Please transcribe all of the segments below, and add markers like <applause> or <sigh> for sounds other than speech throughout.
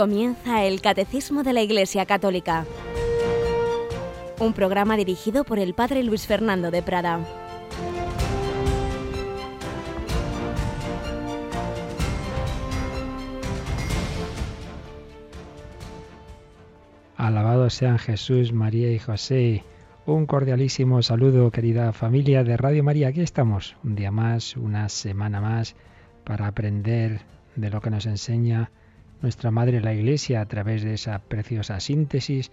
Comienza el Catecismo de la Iglesia Católica, un programa dirigido por el Padre Luis Fernando de Prada. Alabado sean Jesús, María y José. Un cordialísimo saludo, querida familia de Radio María. Aquí estamos, un día más, una semana más, para aprender de lo que nos enseña nuestra Madre la Iglesia a través de esa preciosa síntesis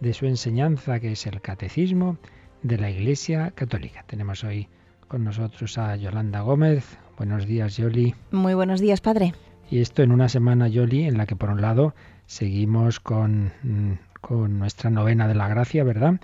de su enseñanza que es el Catecismo de la Iglesia Católica. Tenemos hoy con nosotros a Yolanda Gómez. Buenos días, Yoli. Muy buenos días, Padre. Y esto en una semana, Yoli, en la que por un lado seguimos con, mm, con nuestra novena de la gracia, ¿verdad?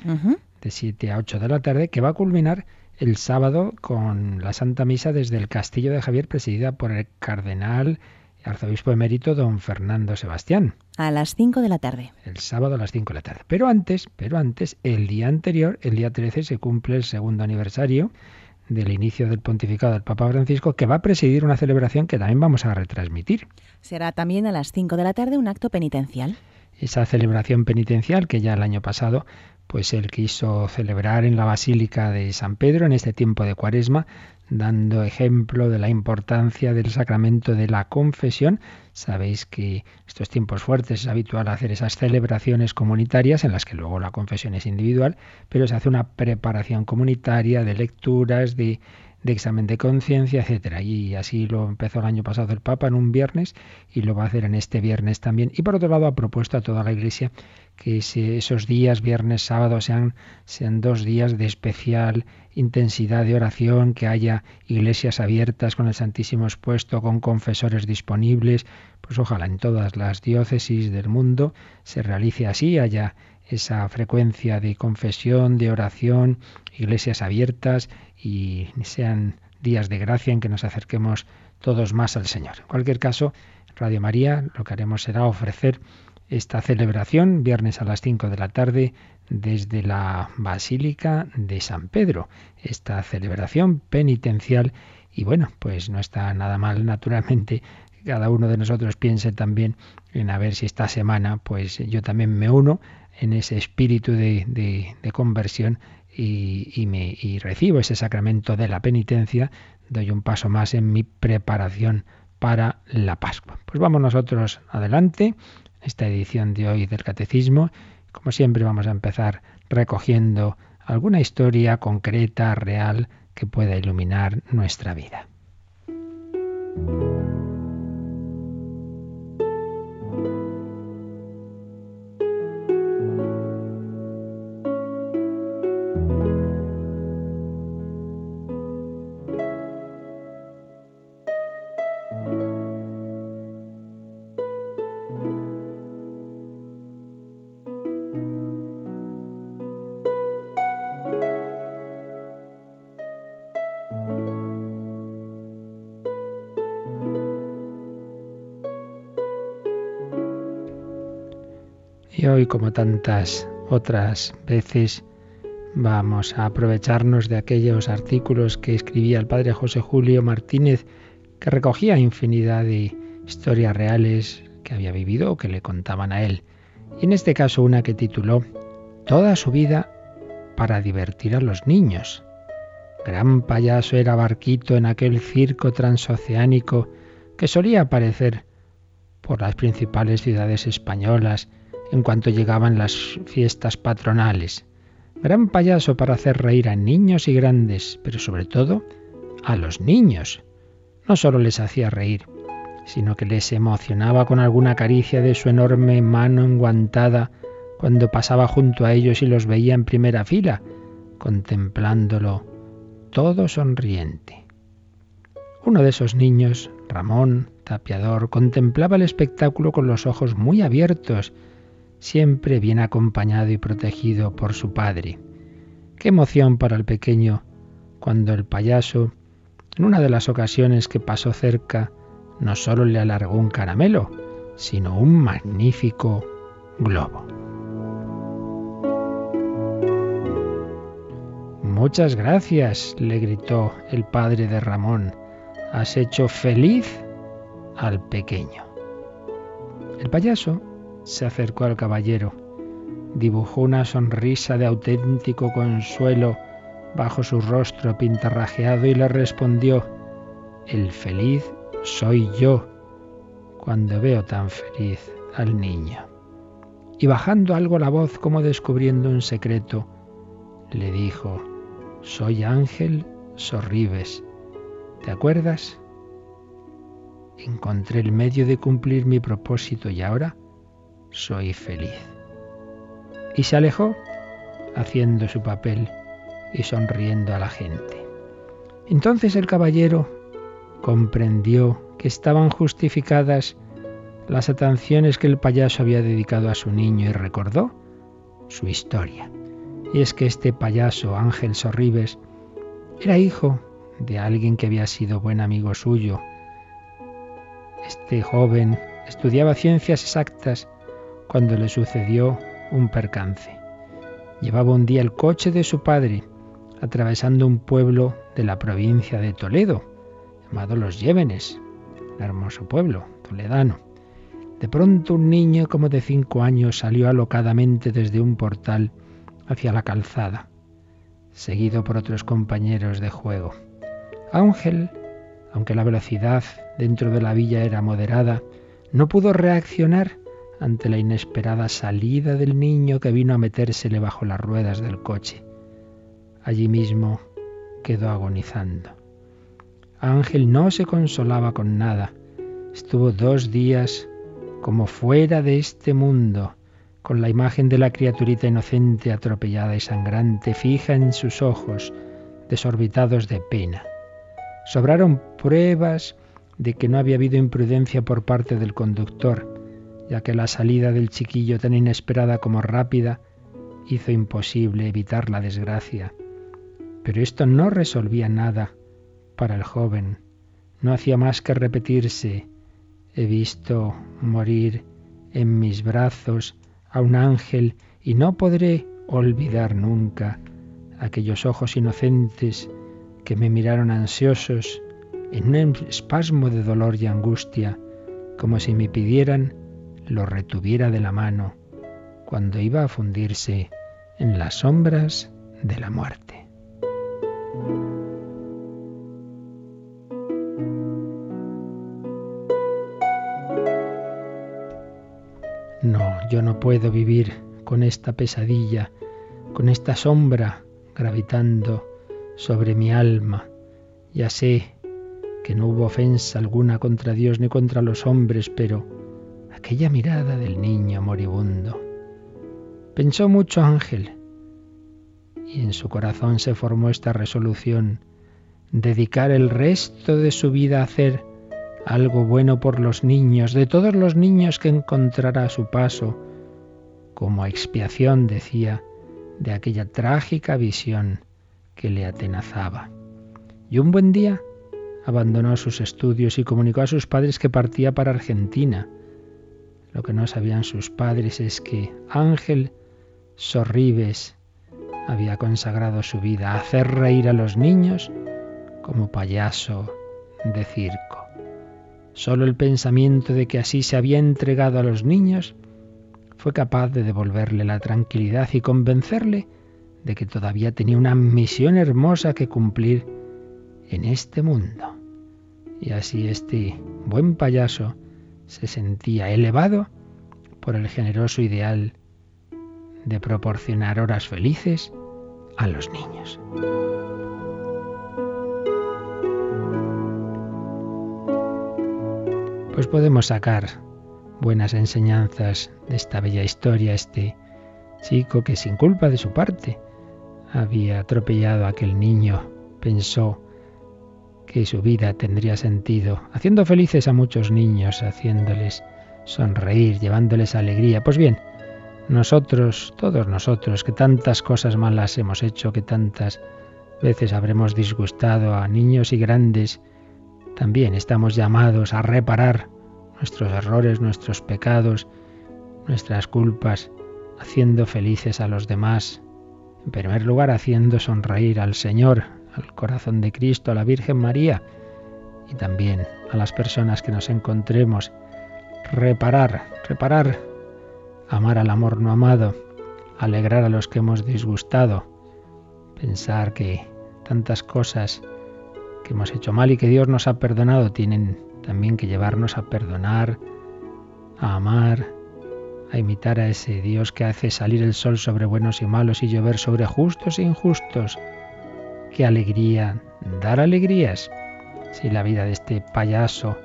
De 7 a 8 de la tarde, que va a culminar el sábado con la Santa Misa desde el Castillo de Javier, presidida por el cardenal arzobispo emérito don Fernando Sebastián. A las 5 de la tarde. El sábado a las 5 de la tarde. Pero antes, pero antes, el día anterior, el día 13, se cumple el segundo aniversario del inicio del pontificado del Papa Francisco, que va a presidir una celebración que también vamos a retransmitir. Será también a las 5 de la tarde un acto penitencial. Esa celebración penitencial que ya el año pasado pues él quiso celebrar en la Basílica de San Pedro en este tiempo de Cuaresma, dando ejemplo de la importancia del sacramento de la confesión. Sabéis que estos tiempos fuertes es habitual hacer esas celebraciones comunitarias en las que luego la confesión es individual, pero se hace una preparación comunitaria de lecturas, de de examen de conciencia, etcétera. Y así lo empezó el año pasado el Papa en un viernes y lo va a hacer en este viernes también. Y por otro lado ha propuesto a toda la Iglesia que esos días, viernes, sábado, sean, sean dos días de especial intensidad de oración, que haya iglesias abiertas con el Santísimo expuesto, con confesores disponibles, pues ojalá en todas las diócesis del mundo se realice así, haya esa frecuencia de confesión, de oración, iglesias abiertas y sean días de gracia en que nos acerquemos todos más al Señor. En cualquier caso, Radio María lo que haremos será ofrecer esta celebración viernes a las 5 de la tarde desde la Basílica de San Pedro. Esta celebración penitencial y bueno, pues no está nada mal naturalmente cada uno de nosotros piense también en a ver si esta semana pues yo también me uno en ese espíritu de, de conversión y, me, recibo ese sacramento de la penitencia, doy un paso más en mi preparación para la Pascua. Pues vamos nosotros adelante, esta edición de hoy del Catecismo. Como siempre vamos a empezar recogiendo alguna historia concreta, real, que pueda iluminar nuestra vida. Y hoy, como tantas otras veces, vamos a aprovecharnos de aquellos artículos que escribía el padre José Julio Martínez, que recogía infinidad de historias reales que había vivido o que le contaban a él. Y en este caso una que tituló Toda su vida para divertir a los niños. Gran payaso era Barquito en aquel circo transoceánico que solía aparecer por las principales ciudades españolas en cuanto llegaban las fiestas patronales. Gran payaso para hacer reír a niños y grandes, pero sobre todo a los niños. No solo les hacía reír, sino que les emocionaba con alguna caricia de su enorme mano enguantada cuando pasaba junto a ellos y los veía en primera fila, contemplándolo todo sonriente. Uno de esos niños, Ramón, tapiador, contemplaba el espectáculo con los ojos muy abiertos, siempre bien acompañado y protegido por su padre. Qué emoción para el pequeño cuando el payaso, en una de las ocasiones que pasó cerca, no solo le alargó un caramelo, sino un magnífico globo. Muchas gracias, le gritó el padre de Ramón. Has hecho feliz al pequeño. El payaso se acercó al caballero, dibujó una sonrisa de auténtico consuelo bajo su rostro pintarrajeado y le respondió, el feliz soy yo cuando veo tan feliz al niño. Y bajando algo la voz como descubriendo un secreto, le dijo, soy Ángel Sorribes. ¿Te acuerdas? Encontré el medio de cumplir mi propósito y ahora soy feliz. Y se alejó haciendo su papel y sonriendo a la gente. Entonces el caballero comprendió que estaban justificadas las atenciones que el payaso había dedicado a su niño y recordó su historia. Y es que este payaso, Ángel Sorribes, era hijo de alguien que había sido buen amigo suyo. Este joven estudiaba ciencias exactas cuando le sucedió un percance. Llevaba un día el coche de su padre atravesando un pueblo de la provincia de Toledo, llamado Los Llévenes, un hermoso pueblo toledano. De pronto un niño como de cinco años salió alocadamente desde un portal hacia la calzada, seguido por otros compañeros de juego. Ángel, aunque la velocidad dentro de la villa era moderada, no pudo reaccionar ante la inesperada salida del niño que vino a metérsele bajo las ruedas del coche. Allí mismo quedó agonizando. Ángel no se consolaba con nada. Estuvo dos días como fuera de este mundo, con la imagen de la criaturita inocente atropellada y sangrante fija en sus ojos, desorbitados de pena. Sobraron pruebas de que no había habido imprudencia por parte del conductor, ya que la salida del chiquillo tan inesperada como rápida hizo imposible evitar la desgracia. Pero esto no resolvía nada para el joven. No hacía más que repetirse. He visto morir en mis brazos a un ángel y no podré olvidar nunca aquellos ojos inocentes que me miraron ansiosos en un espasmo de dolor y angustia, como si me pidieran lo retuviera de la mano cuando iba a fundirse en las sombras de la muerte. No, yo no puedo vivir con esta pesadilla, con esta sombra gravitando sobre mi alma. Ya sé que no hubo ofensa alguna contra Dios ni contra los hombres, pero aquella mirada del niño moribundo. Pensó mucho Ángel y en su corazón se formó esta resolución, dedicar el resto de su vida a hacer algo bueno por los niños, de todos los niños que encontrará a su paso, como expiación, decía, de aquella trágica visión que le atenazaba. Y un buen día abandonó sus estudios y comunicó a sus padres que partía para Argentina. Lo que no sabían sus padres es que Ángel Sorribes había consagrado su vida a hacer reír a los niños como payaso de circo. Solo el pensamiento de que así se había entregado a los niños fue capaz de devolverle la tranquilidad y convencerle de que todavía tenía una misión hermosa que cumplir en este mundo. Y así este buen payaso se sentía elevado por el generoso ideal de proporcionar horas felices a los niños. pues podemos sacar buenas enseñanzas de esta bella historia, este chico que sin culpa de su parte había atropellado a aquel niño, pensó que su vida tendría sentido, haciendo felices a muchos niños, haciéndoles sonreír, llevándoles alegría. Pues bien, nosotros, todos nosotros, que tantas cosas malas hemos hecho, que tantas veces habremos disgustado a niños y grandes, también estamos llamados a reparar nuestros errores, nuestros pecados, nuestras culpas, haciendo felices a los demás. En primer lugar, haciendo sonreír al Señor, al corazón de Cristo, a la Virgen María y también a las personas que nos encontremos, reparar, reparar, amar al amor no amado, alegrar a los que hemos disgustado, pensar que tantas cosas que hemos hecho mal y que Dios nos ha perdonado tienen también que llevarnos a perdonar, a amar, a imitar a ese Dios que hace salir el sol sobre buenos y malos y llover sobre justos e injustos. Qué alegría, dar alegrías. Si la vida de este payaso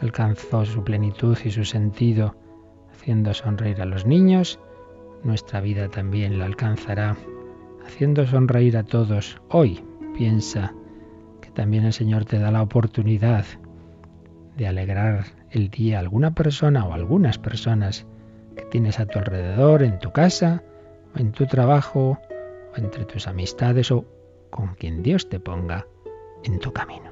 alcanzó su plenitud y su sentido haciendo sonreír a los niños, nuestra vida también la alcanzará haciendo sonreír a todos. Hoy piensa que también el Señor te da la oportunidad de alegrar el día a alguna persona o algunas personas que tienes a tu alrededor, en tu casa, o en tu trabajo, o entre tus amistades, o con quien Dios te ponga en tu camino.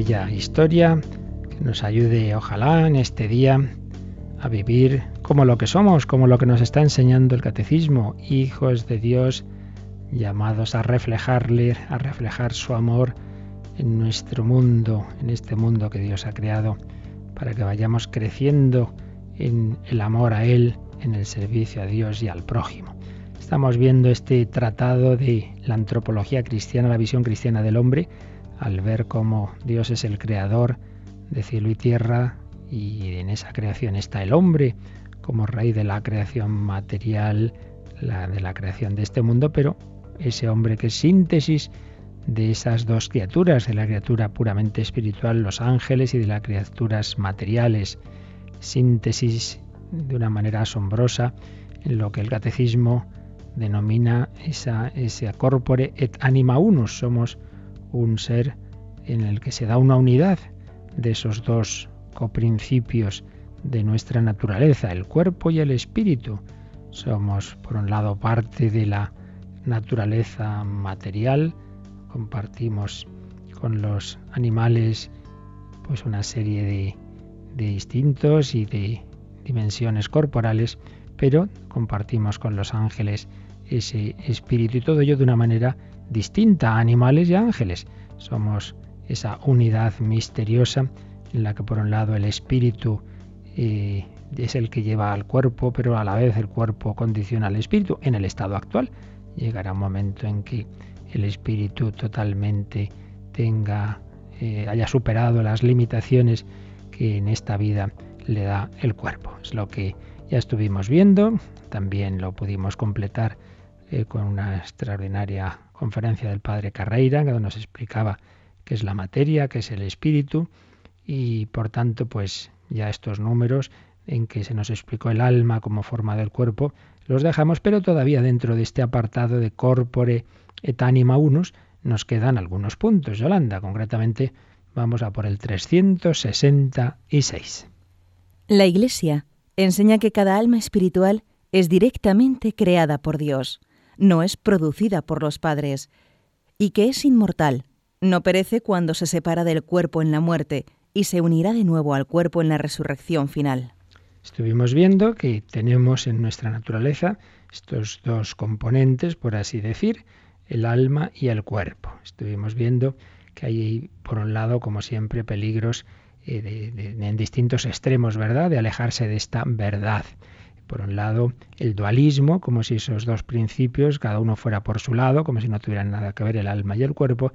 Bella historia que nos ayude, ojalá, en este día a vivir como lo que somos, como lo que nos está enseñando el catecismo, hijos de Dios llamados a reflejarle, a reflejar su amor en nuestro mundo, en este mundo que Dios ha creado, para que vayamos creciendo en el amor a Él, en el servicio a Dios y al prójimo. Estamos viendo este tratado de la antropología cristiana, la visión cristiana del hombre, al ver cómo Dios es el creador de cielo y tierra y en esa creación está el hombre como raíz de la creación material, la, de la creación de este mundo, pero ese hombre que es síntesis de esas dos criaturas, de la criatura puramente espiritual, los ángeles, y de las criaturas materiales, síntesis de una manera asombrosa en lo que el catecismo denomina esa, ese corpore et anima unus. Somos un ser en el que se da una unidad de esos dos coprincipios de nuestra naturaleza, el cuerpo y el espíritu. Somos, por un lado, parte de la naturaleza material, compartimos con los animales pues una serie de, de instintos y de dimensiones corporales, pero compartimos con los ángeles ese espíritu y todo ello de una manera distinta a animales y ángeles. Somos esa unidad misteriosa en la que por un lado el espíritu eh, es el que lleva al cuerpo, pero a la vez el cuerpo condiciona al espíritu en el estado actual. Llegará un momento en que el espíritu totalmente tenga, eh, haya superado las limitaciones que en esta vida le da el cuerpo. Es lo que ya estuvimos viendo, también lo pudimos completar eh, con una extraordinaria conferencia del padre Carreira, que nos explicaba qué es la materia, qué es el espíritu, y por tanto, pues ya estos números en que se nos explicó el alma como forma del cuerpo, los dejamos, pero todavía dentro de este apartado de corpore et anima unus nos quedan algunos puntos. Yolanda, concretamente, vamos a por el 366. La Iglesia enseña que cada alma espiritual es directamente creada por Dios no es producida por los padres, y que es inmortal, no perece cuando se separa del cuerpo en la muerte y se unirá de nuevo al cuerpo en la resurrección final. Estuvimos viendo que tenemos en nuestra naturaleza estos dos componentes, por así decir, el alma y el cuerpo. Estuvimos viendo que hay, por un lado, como siempre, peligros eh, en distintos extremos, ¿verdad?, de alejarse de esta verdad. Por un lado, el dualismo, como si esos dos principios, cada uno fuera por su lado, como si no tuvieran nada que ver el alma y el cuerpo,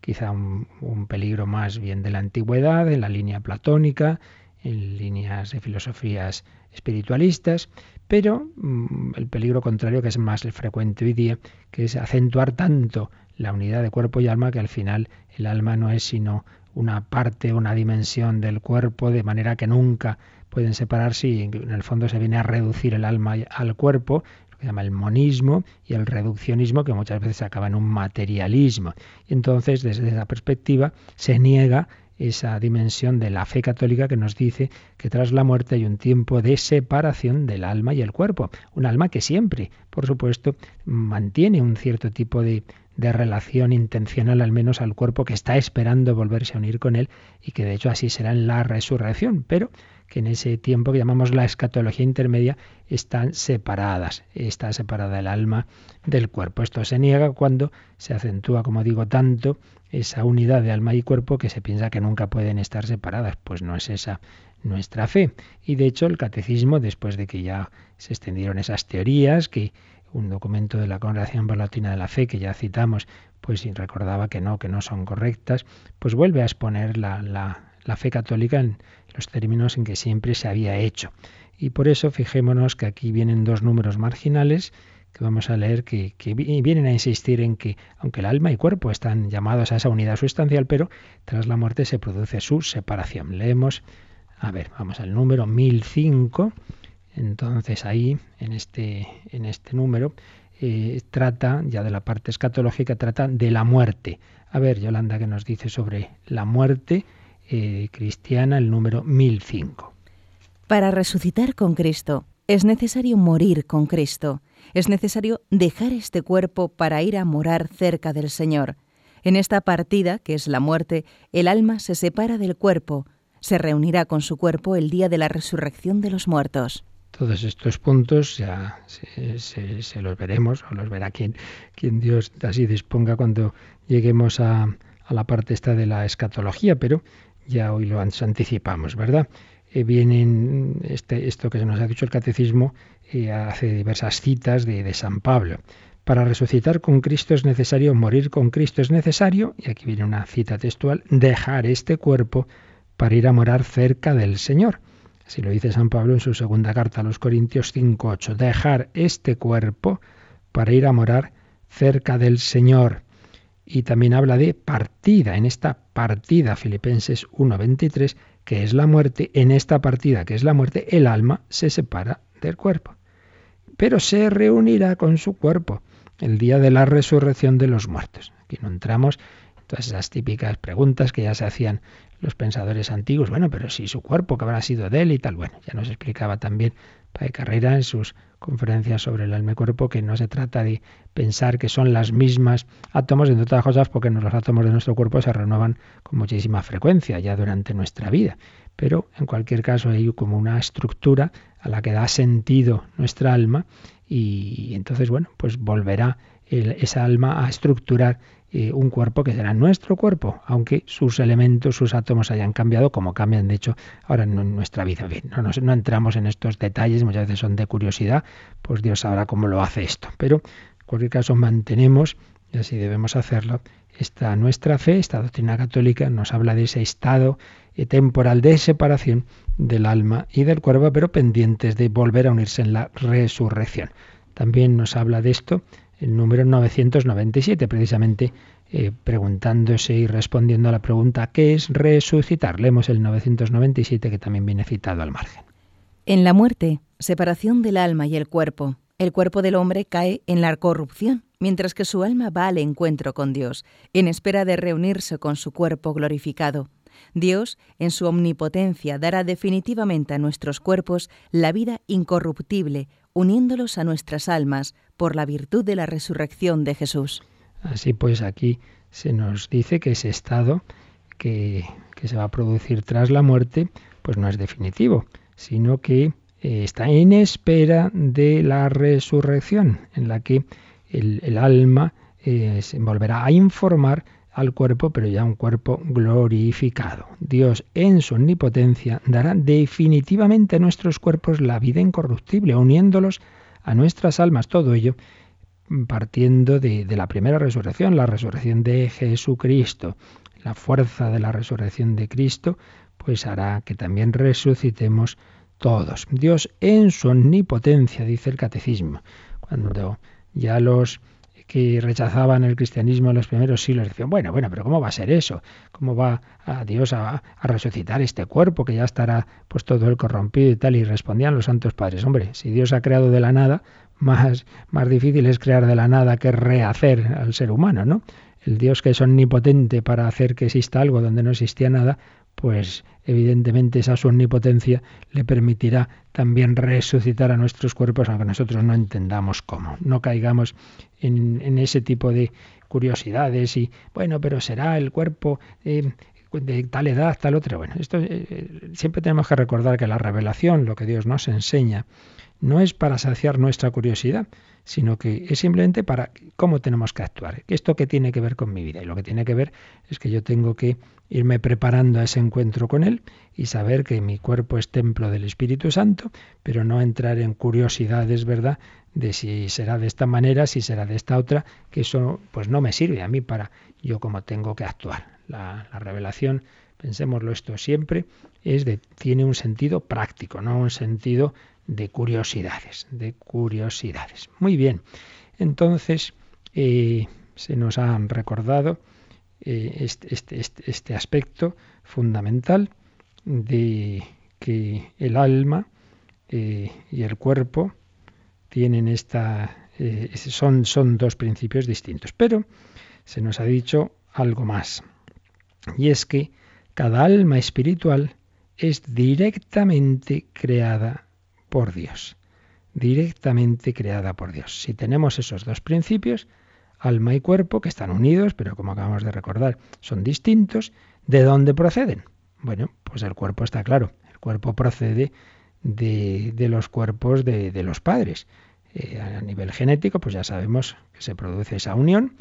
quizá un, peligro más bien de la antigüedad, en la línea platónica, en líneas de filosofías espiritualistas, pero mm, el peligro contrario que es más frecuente hoy día, que es acentuar tanto la unidad de cuerpo y alma que al final el alma no es sino una parte, una dimensión del cuerpo, de manera que nunca pueden separarse y en el fondo se viene a reducir el alma al cuerpo, lo que se llama el monismo y el reduccionismo, que muchas veces acaba en un materialismo. Y entonces, desde esa perspectiva, se niega esa dimensión de la fe católica que nos dice que tras la muerte hay un tiempo de separación del alma y el cuerpo. Un alma que siempre, por supuesto, mantiene un cierto tipo de, de relación intencional al menos al cuerpo que está esperando volverse a unir con él y que de hecho así será en la resurrección, pero que en ese tiempo que llamamos la escatología intermedia están separadas, está separada el alma del cuerpo. Esto se niega cuando se acentúa, como digo, tanto esa unidad de alma y cuerpo que se piensa que nunca pueden estar separadas, pues no es esa nuestra fe. Y de hecho el catecismo, después de que ya se extendieron esas teorías, que un documento de la Congregación Palatina de la Fe que ya citamos, pues recordaba que no, que no son correctas, pues vuelve a exponer la, la, fe católica en los términos en que siempre se había hecho. Y por eso fijémonos que aquí vienen dos números marginales que vamos a leer que, que, vienen a insistir en que, aunque el alma y cuerpo están llamados a esa unidad sustancial, pero tras la muerte se produce su separación. Leemos, a ver, vamos al número 1005 entonces ahí, en este, en este número, eh, trata, ya de la parte escatológica, trata de la muerte. A ver, Yolanda, ¿qué nos dice sobre la muerte eh, cristiana, el número 1005? Para resucitar con Cristo es necesario morir con Cristo. Es necesario dejar este cuerpo para ir a morar cerca del Señor. En esta partida, que es la muerte, el alma se separa del cuerpo, se reunirá con su cuerpo el día de la resurrección de los muertos. Todos estos puntos ya se, los veremos, o los verá quien, quien Dios así disponga cuando lleguemos a, la parte esta de la escatología, pero ya hoy lo anticipamos, ¿verdad? Eh, vienen este, esto que se nos ha dicho el catecismo eh, hace diversas citas de, de San Pablo. Para resucitar con Cristo es necesario morir con Cristo, es necesario, y aquí viene una cita textual, dejar este cuerpo para ir a morar cerca del Señor. Así lo dice San Pablo en su segunda carta a los Corintios 5.8. Dejar este cuerpo para ir a morar cerca del Señor. Y también habla de partida, en esta partida, Filipenses 1.23, que es la muerte, en esta partida, que es la muerte, el alma se separa del cuerpo. Pero se reunirá con su cuerpo el día de la resurrección de los muertos. Aquí no entramos en todas esas típicas preguntas que ya se hacían los pensadores antiguos, bueno, pero si su cuerpo que habrá sido de él y tal, bueno, ya nos explicaba también Padre Carrera en sus conferencias sobre el alma y cuerpo que no se trata de pensar que son las mismas átomos, entre otras cosas, porque los átomos de nuestro cuerpo se renuevan con muchísima frecuencia ya durante nuestra vida. Pero en cualquier caso hay como una estructura a la que da sentido nuestra alma y entonces, bueno, pues volverá esa alma a estructurar eh, un cuerpo que será nuestro cuerpo, aunque sus elementos, sus átomos hayan cambiado, como cambian de hecho ahora en nuestra vida. no, no, entramos en estos detalles, muchas veces son de curiosidad, pues Dios sabrá cómo lo hace esto. Pero en cualquier caso mantenemos, y así debemos hacerlo, esta nuestra fe, esta doctrina católica nos habla de ese estado eh, temporal de separación del alma y del cuerpo, pero pendientes de volver a unirse en la resurrección. También nos habla de esto el número 997, precisamente eh, preguntándose y respondiendo a la pregunta ¿qué es resucitar? Leemos el 997 que también viene citado al margen. En la muerte, separación del alma y el cuerpo. El cuerpo del hombre cae en la corrupción, mientras que su alma va al encuentro con Dios, en espera de reunirse con su cuerpo glorificado. Dios, en su omnipotencia, dará definitivamente a nuestros cuerpos la vida incorruptible, uniéndolos a nuestras almas por la virtud de la resurrección de Jesús. Así pues, aquí se nos dice que ese estado que, se va a producir tras la muerte, pues no es definitivo, sino que eh, está en espera de la resurrección, en la que el, alma eh, se volverá a informar al cuerpo, pero ya un cuerpo glorificado. Dios en su omnipotencia dará definitivamente a nuestros cuerpos la vida incorruptible, uniéndolos a nuestras almas. Todo ello partiendo de, de, la primera resurrección, la resurrección de Jesucristo. La fuerza de la resurrección de Cristo, pues hará que también resucitemos todos. Dios en su omnipotencia, dice el catecismo. Cuando ya los que rechazaban el cristianismo en los primeros siglos decían, bueno, bueno, pero ¿cómo va a ser eso? ¿Cómo va a Dios a, a, resucitar este cuerpo que ya estará pues todo el corrompido y tal? Y respondían los santos padres, hombre, si Dios ha creado de la nada, más, más difícil es crear de la nada que rehacer al ser humano, ¿no? El Dios que es omnipotente para hacer que exista algo donde no existía nada, pues evidentemente esa su omnipotencia le permitirá también resucitar a nuestros cuerpos, aunque nosotros no entendamos cómo. No caigamos en, ese tipo de curiosidades y, bueno, pero será el cuerpo eh, de tal edad, tal otra. Bueno, esto eh, siempre tenemos que recordar que la revelación, lo que Dios nos enseña, no es para saciar nuestra curiosidad, sino que es simplemente para cómo tenemos que actuar. ¿Esto qué tiene que ver con mi vida? Y lo que tiene que ver es que yo tengo que irme preparando a ese encuentro con Él y saber que mi cuerpo es templo del Espíritu Santo, pero no entrar en curiosidades, ¿verdad?, de si será de esta manera, si será de esta otra, que eso pues no me sirve a mí para yo como tengo que actuar. La, la revelación, pensémoslo esto siempre, es de, tiene un sentido práctico, no un sentido de curiosidades, de curiosidades. Muy bien, entonces eh, se nos han recordado eh, este, este, este, este, aspecto fundamental de que el alma eh, y el cuerpo tienen esta son, son dos principios distintos. Pero se nos ha dicho algo más. Y es que cada alma espiritual es directamente creada por Dios. Directamente creada por Dios. Si tenemos esos dos principios, alma y cuerpo, que están unidos, pero como acabamos de recordar, son distintos, ¿de dónde proceden? Bueno, pues el cuerpo está claro. El cuerpo procede de, de los cuerpos de, de los padres. Eh, a nivel genético, pues ya sabemos que se produce esa unión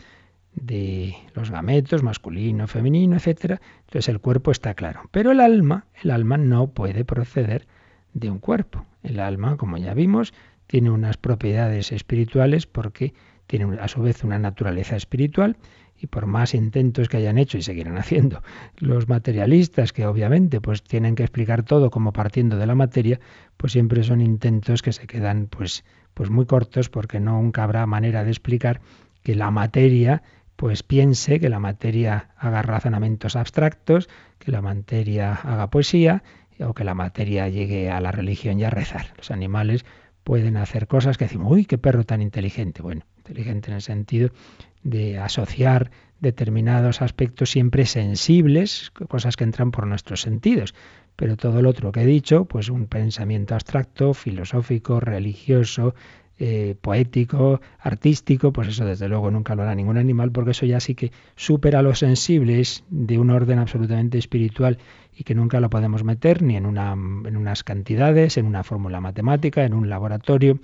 de los gametos, masculino, femenino, etcétera. Entonces el cuerpo está claro. Pero el alma, el alma no puede proceder de un cuerpo. El alma, como ya vimos, tiene unas propiedades espirituales porque tiene a su vez una naturaleza espiritual y por más intentos que hayan hecho y seguirán <laughs> haciendo los materialistas, que obviamente pues tienen que explicar todo como partiendo de la materia, pues siempre son intentos que se quedan pues, pues muy cortos porque nunca habrá manera de explicar que la materia pues piense, que la materia haga razonamientos abstractos, que la materia haga poesía o que la materia llegue a la religión y a rezar. Los animales pueden hacer cosas que decimos, uy, qué perro tan inteligente. Bueno, inteligente en el sentido de asociar determinados aspectos siempre sensibles, cosas que entran por nuestros sentidos. Pero todo lo otro que he dicho, pues un pensamiento abstracto, filosófico, religioso, eh, poético, artístico, pues eso desde luego nunca lo hará ningún animal, porque eso ya sí que supera lo sensible, es de un orden absolutamente espiritual y que nunca lo podemos meter ni en, una, en unas cantidades, en una fórmula matemática, en un laboratorio,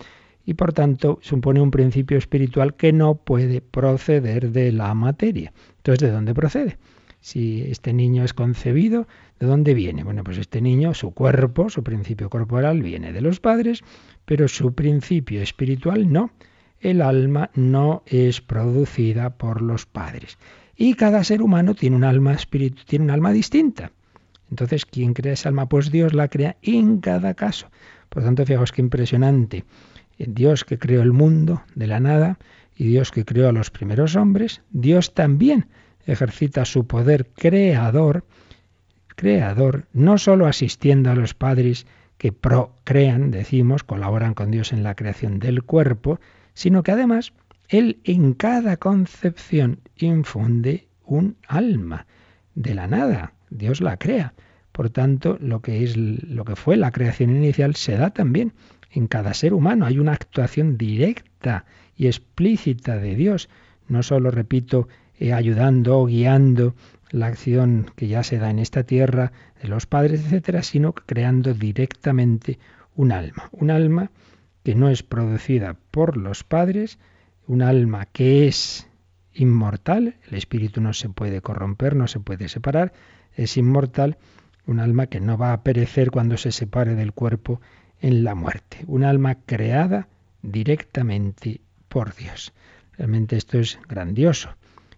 y por tanto supone un principio espiritual que no puede proceder de la materia. Entonces, ¿de dónde procede? Si este niño es concebido, ¿de dónde viene? Bueno, pues este niño, su cuerpo, su principio corporal viene de los padres, pero su principio espiritual no. El alma no es producida por los padres. Y cada ser humano tiene un alma espíritu, tiene un alma distinta. Entonces, ¿quién crea esa alma? Pues Dios la crea en cada caso. Por lo tanto, fijaos qué impresionante Dios que creó el mundo de la nada y Dios que creó a los primeros hombres, Dios también ejercita su poder creador, creador, no sólo asistiendo a los padres que procrean, decimos, colaboran con Dios en la creación del cuerpo, sino que además Él en cada concepción infunde un alma de la nada. Dios la crea. Por tanto, lo que es lo que fue la creación inicial se da también en cada ser humano. Hay una actuación directa y explícita de Dios, no solo, repito, eh, ayudando o guiando la acción que ya se da en esta tierra de los padres, etcétera, sino creando directamente un alma, un alma que no es producida por los padres, un alma que es inmortal, el espíritu no se puede corromper, no se puede separar, es inmortal, un alma que no va a perecer cuando se separe del cuerpo en la muerte, un alma creada directamente por Dios. Realmente esto es grandioso,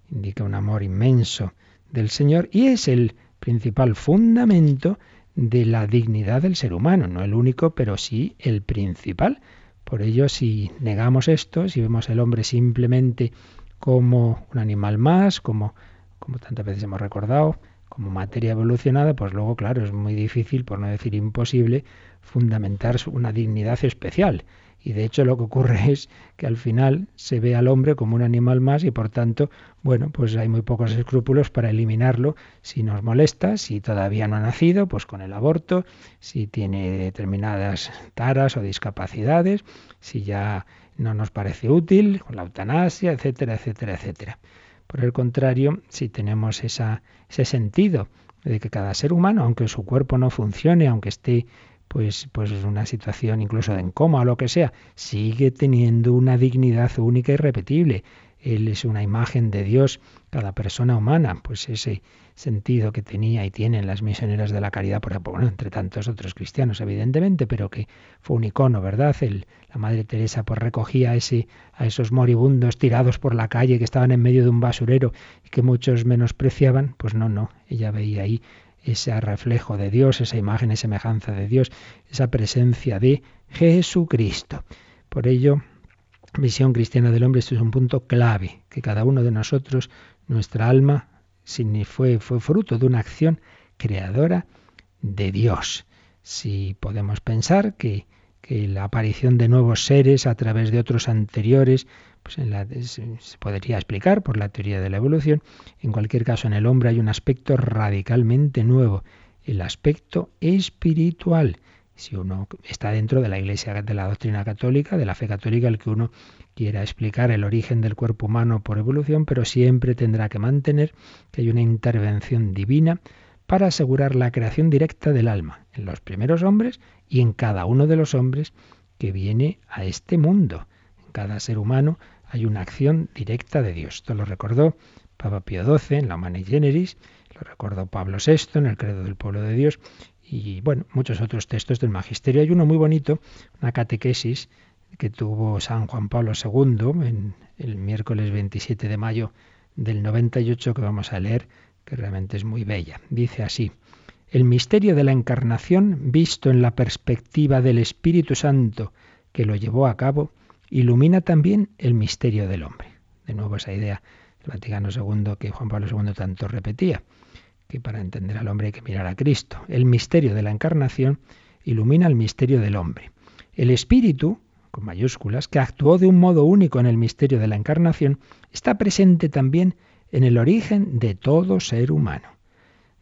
indica un amor inmenso del Señor y es el principal fundamento de la dignidad del ser humano, no el único, pero sí el principal. Por ello, si negamos esto, si vemos al hombre simplemente como un animal más, como, como tantas veces hemos recordado, como materia evolucionada, pues luego, claro, es muy difícil, por no decir imposible, fundamentar una dignidad especial. Y de hecho lo que ocurre <laughs> es que al final se ve al hombre como un animal más y por tanto, bueno, pues hay muy pocos escrúpulos para eliminarlo si nos molesta, si todavía no ha nacido, pues con el aborto, si tiene determinadas taras o discapacidades, si ya no nos parece útil, con la eutanasia, etcétera, etcétera, etcétera. Por el contrario, si tenemos esa, ese sentido de que cada ser humano, aunque su cuerpo no funcione, aunque esté pues, pues una situación incluso de coma o lo que sea, sigue teniendo una dignidad única y repetible. Él es una imagen de Dios, cada persona humana, pues ese sentido que tenía y tienen las misioneras de la caridad, por ejemplo, entre tantos otros cristianos, evidentemente, pero que fue un icono, ¿verdad? El, la Madre Teresa pues recogía ese, a esos moribundos tirados por la calle que estaban en medio de un basurero y que muchos menospreciaban, pues no, no, ella veía ahí ese reflejo de Dios, esa imagen y semejanza de Dios, esa presencia de Jesucristo. Por ello, visión cristiana del hombre, esto es un punto clave, que cada uno de nosotros, nuestra alma, fue, fue fruto de una acción creadora de Dios. Si podemos pensar que, que la aparición de nuevos seres a través de otros anteriores pues se podría explicar por la teoría de la evolución. En cualquier caso, en el hombre hay un aspecto radicalmente nuevo, el aspecto espiritual. Si uno está dentro de la Iglesia, de la doctrina católica, de la fe católica, el que uno quiera explicar el origen del cuerpo humano por evolución, pero siempre tendrá que mantener que hay una intervención divina para asegurar la creación directa del alma en los primeros hombres y en cada uno de los hombres que viene a este mundo. En cada ser humano hay una acción directa de Dios. Esto lo recordó Papa Pío XII en la Humanae Generis, lo recordó Pablo VI en el Credo del Pueblo de Dios y bueno, muchos otros textos del Magisterio. Hay uno muy bonito, una catequesis que tuvo San Juan Pablo II en el miércoles 27 de mayo del 98 que vamos a leer, que realmente es muy bella. Dice así, el misterio de la encarnación visto en la perspectiva del Espíritu Santo que lo llevó a cabo, ilumina también el misterio del hombre. De nuevo esa idea del Vaticano II que Juan Pablo II tanto repetía, que para entender al hombre hay que mirar a Cristo. El misterio de la encarnación ilumina el misterio del hombre. El Espíritu, con mayúsculas, que actuó de un modo único en el misterio de la encarnación, está presente también en el origen de todo ser humano.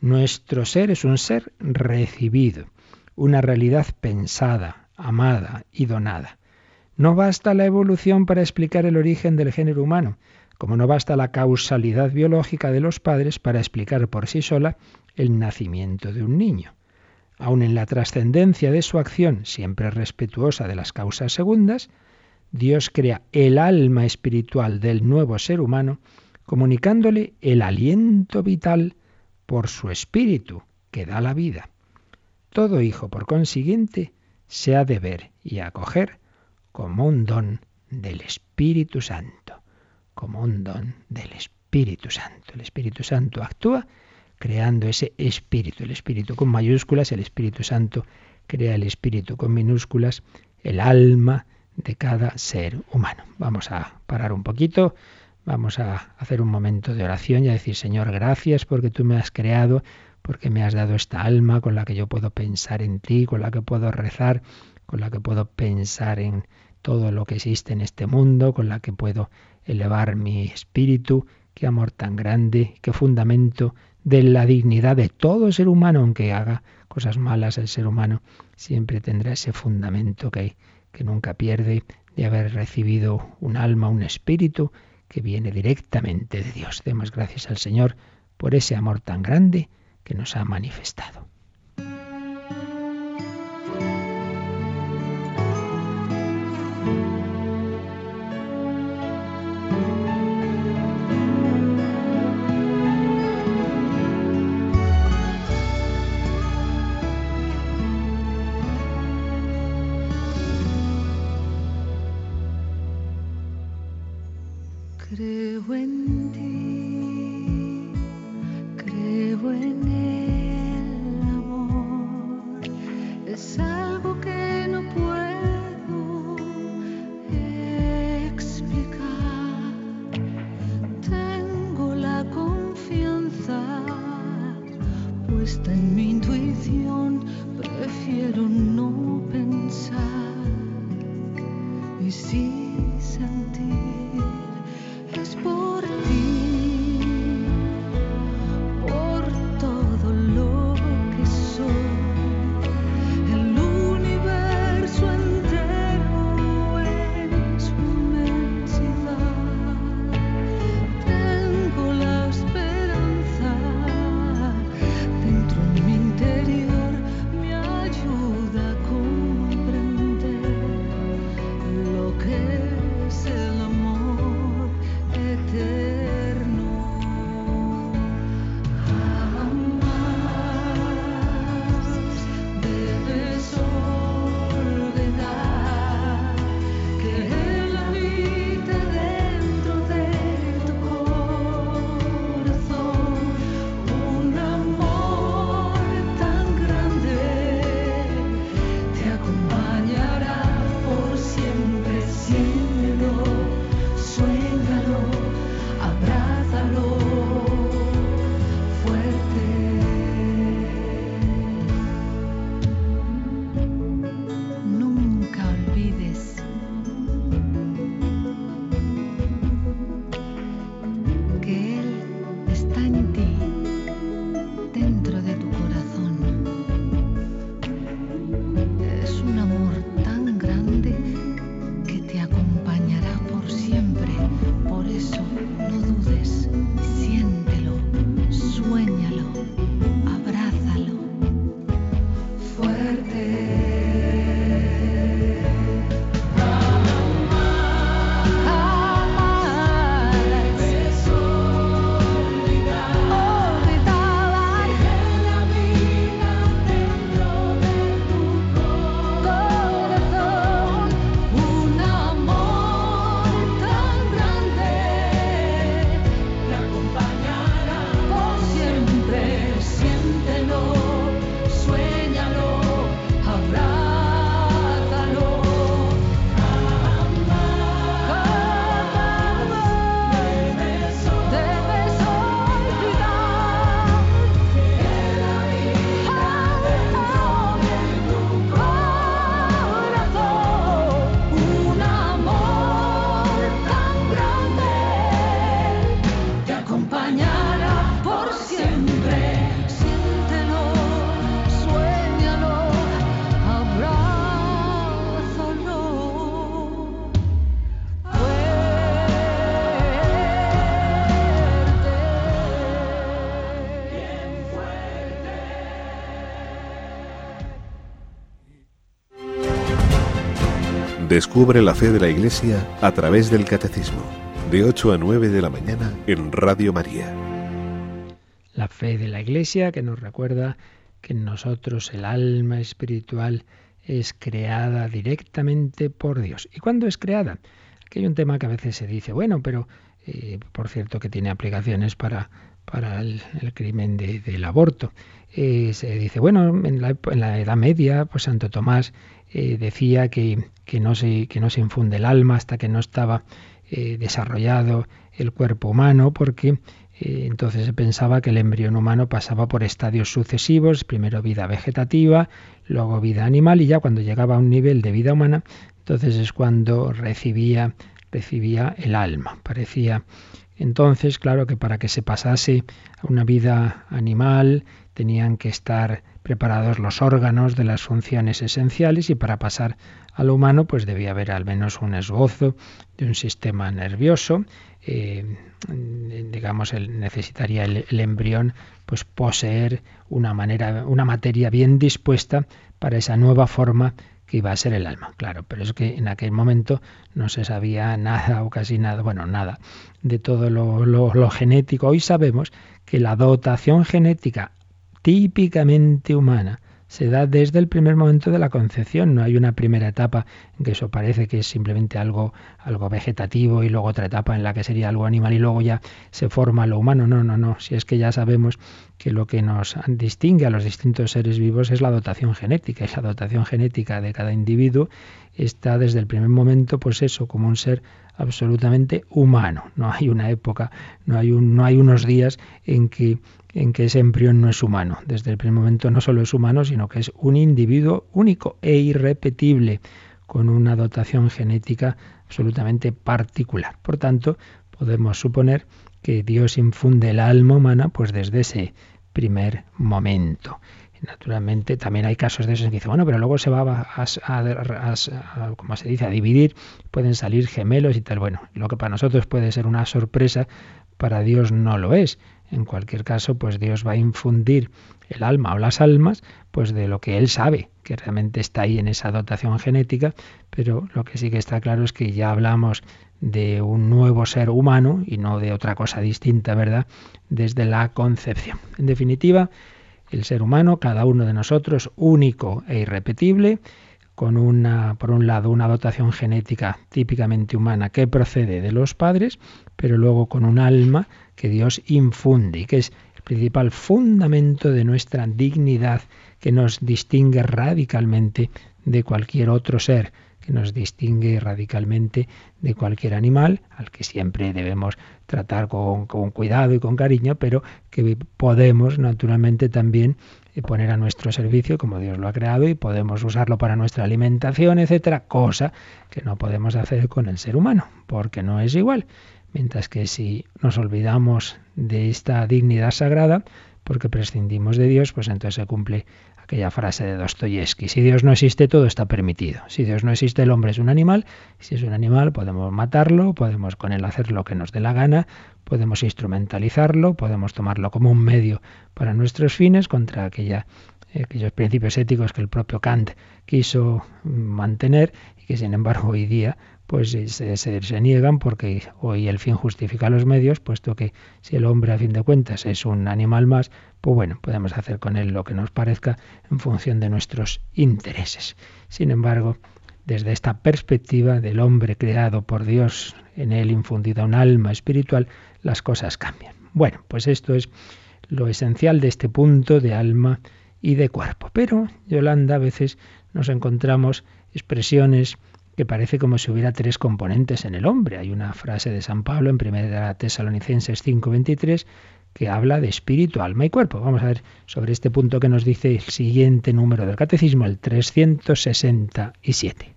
Nuestro ser es un ser recibido, una realidad pensada, amada y donada. No basta la evolución para explicar el origen del género humano, como no basta la causalidad biológica de los padres para explicar por sí sola el nacimiento de un niño. Aun en la trascendencia de su acción, siempre respetuosa de las causas segundas, Dios crea el alma espiritual del nuevo ser humano, comunicándole el aliento vital por su espíritu, que da la vida. Todo hijo, por consiguiente, se ha de ver y acoger como un don del Espíritu Santo, como un don del Espíritu Santo. El Espíritu Santo actúa creando ese espíritu, el espíritu con mayúsculas, el Espíritu Santo crea el espíritu con minúsculas, el alma de cada ser humano. Vamos a parar un poquito, vamos a hacer un momento de oración y a decir, Señor, gracias porque tú me has creado, porque me has dado esta alma con la que yo puedo pensar en ti, con la que puedo rezar, con la que puedo pensar en todo lo que existe en este mundo, con la que puedo elevar mi espíritu. Qué amor tan grande, qué fundamento de la dignidad de todo ser humano, aunque haga cosas malas el ser humano, siempre tendrá ese fundamento que, que nunca pierde de haber recibido un alma, un espíritu que viene directamente de Dios. Demos gracias al Señor por ese amor tan grande que nos ha manifestado. creo en ti. Descubre la fe de la Iglesia a través del Catecismo, de 8 a 9 de la mañana en Radio María. La fe de la Iglesia que nos recuerda que en nosotros el alma espiritual es creada directamente por Dios. ¿Y cuándo es creada? Aquí hay un tema que a veces se dice, bueno, pero eh, por cierto que tiene aplicaciones para, para el, crimen del aborto. Eh, se dice, bueno, en la, en la, Edad Media, pues Santo Tomás eh, decía que, que, no se, que no se infunde el alma hasta que no estaba eh, desarrollado el cuerpo humano, porque entonces se pensaba que el embrión humano pasaba por estadios sucesivos, primero vida vegetativa, luego vida animal, y ya cuando llegaba a un nivel de vida humana, entonces es cuando recibía, recibía el alma. Parecía entonces, claro, que para que se pasase a una vida animal tenían que estar preparados los órganos de las funciones esenciales y para pasar a lo humano pues debía haber al menos un esbozo de un sistema nervioso. Eh, digamos, el, necesitaría el, el, embrión pues poseer una manera, una materia bien dispuesta para esa nueva forma iba a ser el alma. Claro, pero es que en aquel momento no se sabía <laughs> nada o casi nada, bueno, nada de todo lo, lo genético. Hoy sabemos que la dotación genética típicamente humana se da desde el primer momento de la concepción. No hay una primera etapa en que eso parece que es simplemente algo, algo vegetativo y luego otra etapa en la que sería algo animal y luego ya se forma lo humano. No, no, no. Si es que ya sabemos que lo que nos distingue a los distintos seres vivos es la dotación genética y la dotación genética de cada individuo está desde el primer momento, pues eso, como un ser absolutamente humano. No hay una época, no hay, un, no hay unos días en que, en que ese embrión no es humano. Desde el primer momento no solo es humano, sino que es un individuo único e irrepetible, con una dotación genética absolutamente particular. Por tanto, podemos suponer que Dios infunde el alma humana pues desde ese primer momento. Naturalmente, también hay casos de esos que dicen, bueno, pero luego se va a, a, como se dice, a dividir, pueden salir gemelos y tal. Bueno, lo que para nosotros puede ser una sorpresa, para Dios no lo es. En cualquier caso, pues Dios va a infundir el alma o las almas, pues de lo que Él sabe, que realmente está ahí en esa dotación genética, pero lo que sí que está claro es que ya hablamos de un nuevo ser humano y no de otra cosa distinta, ¿verdad? Desde la concepción. En definitiva, el ser humano, cada uno de nosotros, único e irrepetible, con una, por un lado, una dotación genética típicamente humana que procede de los padres, pero luego con un alma que Dios infunde y que es el principal fundamento de nuestra dignidad que nos distingue radicalmente de cualquier otro ser que nos distingue radicalmente de cualquier animal, al que siempre debemos tratar con, cuidado y con cariño, pero que podemos naturalmente también eh, poner a nuestro servicio como Dios lo ha creado y podemos usarlo para nuestra alimentación, etcétera, cosa que no podemos hacer con el ser humano, porque no es igual. Mientras que si nos olvidamos de esta dignidad sagrada, porque prescindimos de Dios, pues entonces se cumple aquella frase de Dostoyevsky, si Dios no existe, todo está permitido. Si Dios no existe, el hombre es un animal, si es un animal podemos matarlo, podemos con él hacer lo que nos dé la gana, podemos instrumentalizarlo, podemos tomarlo como un medio para nuestros fines contra aquella, aquellos principios éticos que el propio Kant quiso mantener y que sin embargo hoy día pues se, niegan porque hoy el fin justifica los medios, puesto que si el hombre a fin de cuentas es un animal más, pues bueno, podemos hacer con él lo que nos parezca en función de nuestros intereses. Sin embargo, desde esta perspectiva del hombre creado por Dios, en él infundida un alma espiritual, las cosas cambian. Bueno, pues esto es lo esencial de este punto de alma y de cuerpo. Pero, Yolanda, a veces nos encontramos expresiones que parece como si hubiera tres componentes en el hombre. Hay una frase de San Pablo en 1 Tesalonicenses 5:23 que habla de espíritu, alma y cuerpo. Vamos a ver sobre este punto que nos dice el siguiente número del catecismo, el 367.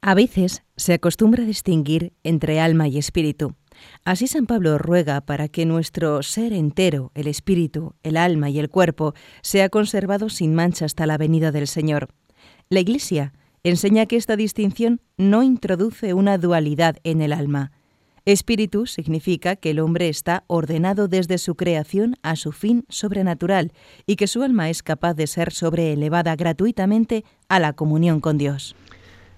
A veces se acostumbra a distinguir entre alma y espíritu. Así San Pablo ruega para que nuestro ser entero, el espíritu, el alma y el cuerpo, sea conservado sin mancha hasta la venida del Señor. La Iglesia enseña que esta distinción no introduce una dualidad en el alma. Espíritu significa que el hombre está ordenado desde su creación a su fin sobrenatural y que su alma es capaz de ser sobreelevada gratuitamente a la comunión con Dios.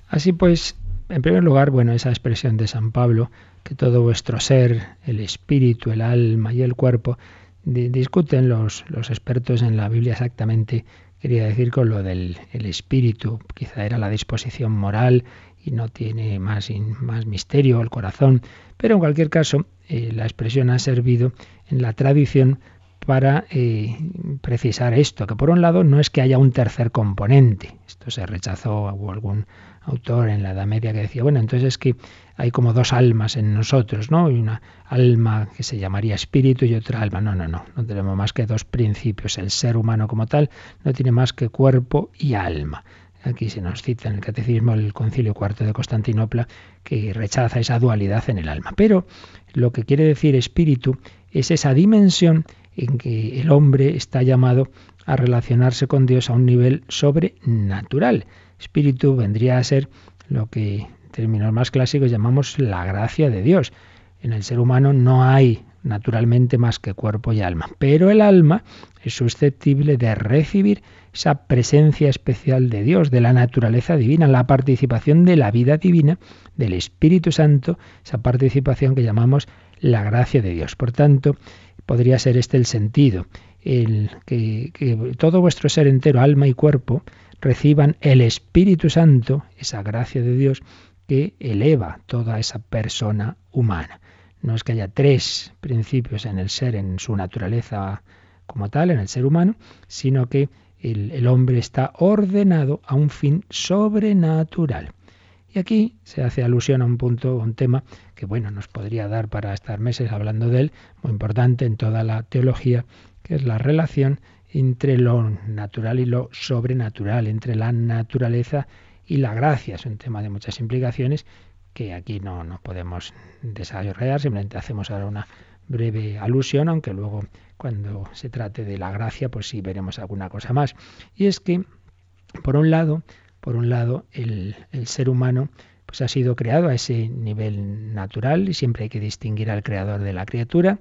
Así pues, en primer lugar, bueno, esa expresión de San Pablo, que todo vuestro ser, el espíritu, el alma y el cuerpo, discuten los, los expertos en la Biblia exactamente quería decir con lo del espíritu, quizá era la disposición moral y no tiene más, más misterio el corazón, pero en cualquier caso eh, la expresión ha servido en la tradición para eh, precisar esto, que por un lado no es que haya un tercer componente, esto se rechazó, hubo algún autor en la Edad Media que decía, bueno, entonces es que hay como dos almas en nosotros, ¿no? Una alma que se llamaría espíritu y otra alma. No, no, no, no tenemos más que dos principios. El ser humano como tal no tiene más que cuerpo y alma. Aquí se nos cita en el Catecismo el Concilio Cuarto de Constantinopla que rechaza esa dualidad en el alma. Pero lo que quiere decir espíritu es esa dimensión en que el hombre está llamado a relacionarse con Dios a un nivel sobrenatural. Espíritu vendría a ser lo que en términos más clásicos llamamos la gracia de Dios. En el ser humano no hay naturalmente más que cuerpo y alma, pero el alma es susceptible de recibir esa presencia especial de Dios, de la naturaleza divina, la participación de la vida divina, del Espíritu Santo, esa participación que llamamos la gracia de Dios. Por tanto, podría ser este el sentido. el, que, que todo vuestro ser entero, alma y cuerpo, reciban el Espíritu Santo, esa gracia de Dios que eleva toda esa persona humana. No es que haya tres principios en el ser, en su naturaleza como tal, en el ser humano, sino que el, hombre está ordenado a un fin sobrenatural. Y aquí se hace alusión a un punto, un tema que bueno, nos podría dar para estar meses hablando de él, muy importante en toda la teología, que es la relación entre lo natural y lo sobrenatural, entre la naturaleza y la gracia. Es un tema de muchas implicaciones que aquí no, no podemos desarrollar, simplemente hacemos ahora una breve alusión, aunque luego cuando se trate de la gracia, pues sí veremos alguna cosa más. Y es que, por un lado, por un lado, el, ser humano pues ha sido creado a ese nivel natural y siempre hay que distinguir al creador de la criatura.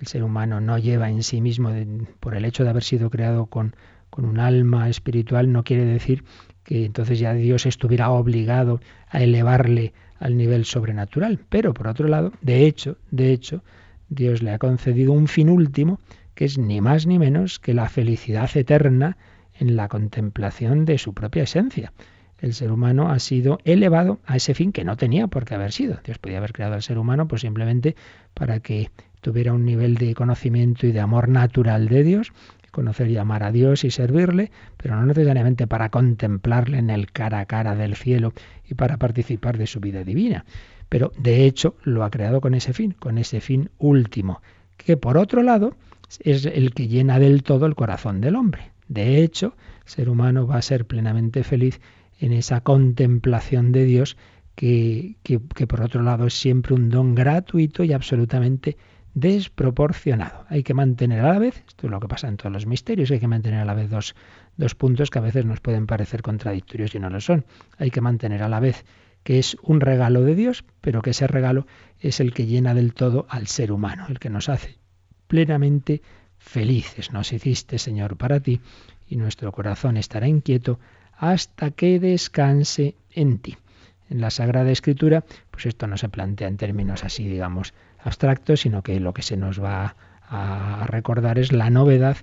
El ser humano no lleva en sí mismo, por el hecho de haber sido creado con, con un alma espiritual, no quiere decir que entonces ya Dios estuviera obligado a elevarle al nivel sobrenatural. Pero por otro lado, de hecho, de hecho, Dios le ha concedido un fin último que es ni más ni menos que la felicidad eterna en la contemplación de su propia esencia. El ser humano ha sido elevado a ese fin que no tenía por qué haber sido. Dios podía haber creado al ser humano pues simplemente para que tuviera un nivel de conocimiento y de amor natural de Dios, conocer y amar a Dios y servirle, pero no necesariamente para contemplarle en el cara a cara del cielo y para participar de su vida divina. Pero de hecho lo ha creado con ese fin, con ese fin último, que por otro lado es el que llena del todo el corazón del hombre. De hecho, el ser humano va a ser plenamente feliz en esa contemplación de Dios que, que, que, por otro lado es siempre un don gratuito y absolutamente desproporcionado. Hay que mantener a la vez, esto es lo que pasa en todos los misterios, hay que mantener a la vez dos, dos puntos que a veces nos pueden parecer contradictorios y no lo son. Hay que mantener a la vez que es un regalo de Dios, pero que ese regalo es el que llena del todo al ser humano, el que nos hace plenamente felices. Nos hiciste, Señor, para ti, y nuestro corazón estará inquieto hasta que descanse en ti. En la Sagrada Escritura, pues esto no se plantea en términos así, digamos, abstractos, sino que lo que se nos va a recordar es la novedad,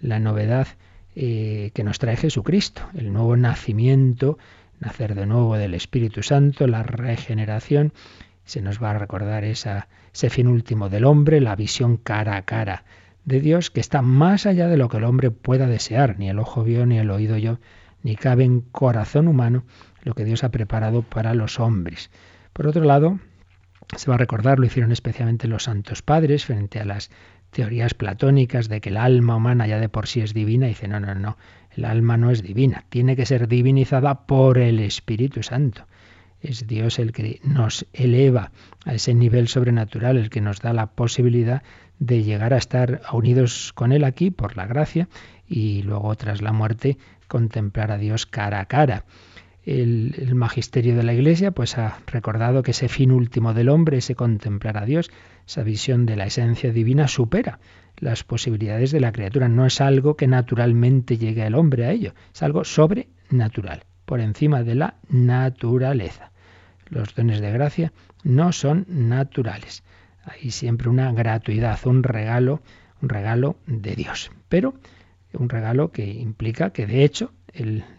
la novedad eh, que nos trae Jesucristo, el nuevo nacimiento, nacer de nuevo del Espíritu Santo, la regeneración. Se nos va a recordar ese fin último del hombre, la visión cara a cara de Dios, que está más allá de lo que el hombre pueda desear. Ni el ojo vio, ni el oído yo, ni cabe en corazón humano lo que Dios ha preparado para los hombres. Por otro lado, se va a recordar, lo hicieron especialmente los santos padres frente a las teorías platónicas de que el alma humana ya de por sí es divina. Y dice, no, no, no, el alma no es divina, tiene que ser divinizada por el Espíritu Santo. Es Dios el que nos eleva a ese nivel sobrenatural, el que nos da la posibilidad de llegar a estar unidos con Él aquí por la gracia y luego tras la muerte contemplar a Dios cara a cara. El, magisterio de la Iglesia pues ha recordado que ese fin último del hombre, ese contemplar a Dios, esa visión de la esencia divina supera las posibilidades de la criatura. No es algo que naturalmente llegue al hombre a ello, es algo sobrenatural, por encima de la naturaleza. Los dones de gracia no son naturales. Hay siempre una gratuidad, un regalo, un regalo de Dios. Pero un regalo que implica que de hecho